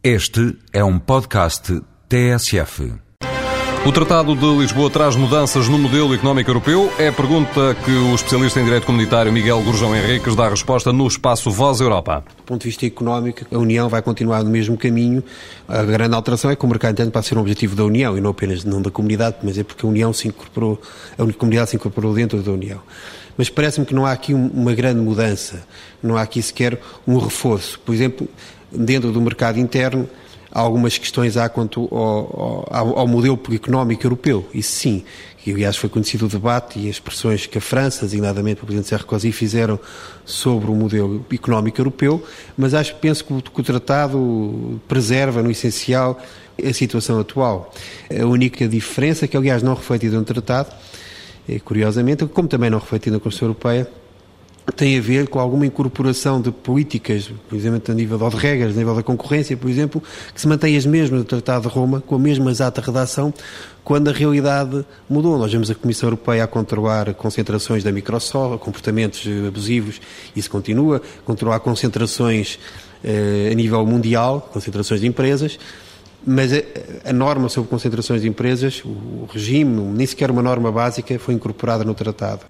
Este é um podcast TSF. O Tratado de Lisboa traz mudanças no modelo económico europeu? É a pergunta que o especialista em direito comunitário Miguel Gurjão Henriques dá a resposta no espaço Voz Europa. Do ponto de vista económico, a União vai continuar no mesmo caminho. A grande alteração é que o mercado interno passa a ser um objetivo da União e não apenas não da comunidade, mas é porque a União se incorporou, a comunidade se incorporou dentro da União. Mas parece-me que não há aqui uma grande mudança, não há aqui sequer um reforço. Por exemplo, dentro do mercado interno, algumas questões há quanto ao, ao, ao, modelo económico europeu. Isso sim, que aliás foi conhecido o debate e as expressões que a França, designadamente o Presidente Sarkozy, fizeram sobre o modelo económico europeu, mas acho, penso que o, que o Tratado preserva, no essencial, a situação atual. A única diferença, que aliás não refletida no Tratado, é, curiosamente, como também não refletida na Constituição Europeia, tem a ver com alguma incorporação de políticas, por exemplo, a nível de regras, a nível da concorrência, por exemplo, que se mantém as mesmas do Tratado de Roma, com a mesma exata redação, quando a realidade mudou. Nós vemos a Comissão Europeia a controlar concentrações da Microsoft, comportamentos abusivos, isso continua, controlar concentrações eh, a nível mundial, concentrações de empresas, mas a, a, norma sobre concentrações de empresas, o regime, nem sequer uma norma básica, foi incorporada no Tratado.